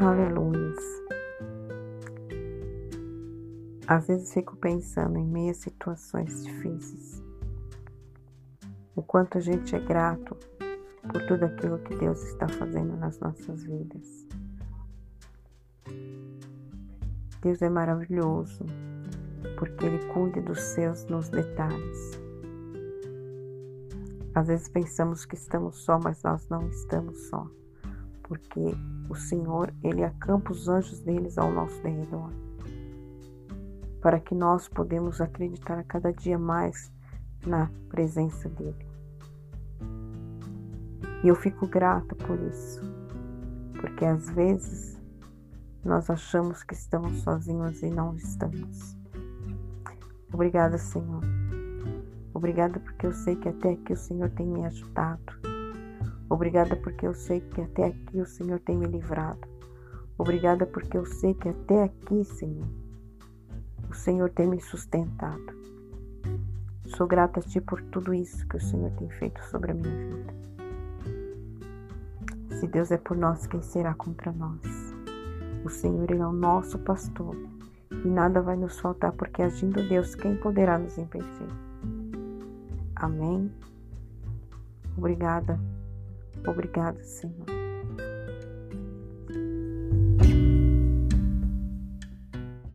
Aleluia. Às vezes fico pensando em meias situações difíceis, o quanto a gente é grato por tudo aquilo que Deus está fazendo nas nossas vidas. Deus é maravilhoso, porque Ele cuida dos seus nos detalhes. Às vezes pensamos que estamos só, mas nós não estamos só porque o Senhor, Ele acampa os anjos deles ao nosso derredor, para que nós podemos acreditar a cada dia mais na presença dEle. E eu fico grata por isso, porque às vezes nós achamos que estamos sozinhos e não estamos. Obrigada, Senhor. Obrigada porque eu sei que até aqui o Senhor tem me ajudado. Obrigada porque eu sei que até aqui o Senhor tem me livrado. Obrigada porque eu sei que até aqui, Senhor, o Senhor tem me sustentado. Sou grata a Ti por tudo isso que o Senhor tem feito sobre a minha vida. Se Deus é por nós, quem será contra nós? O Senhor é o nosso pastor e nada vai nos faltar, porque agindo Deus, quem poderá nos impedir? Amém. Obrigada. Obrigada, Senhor.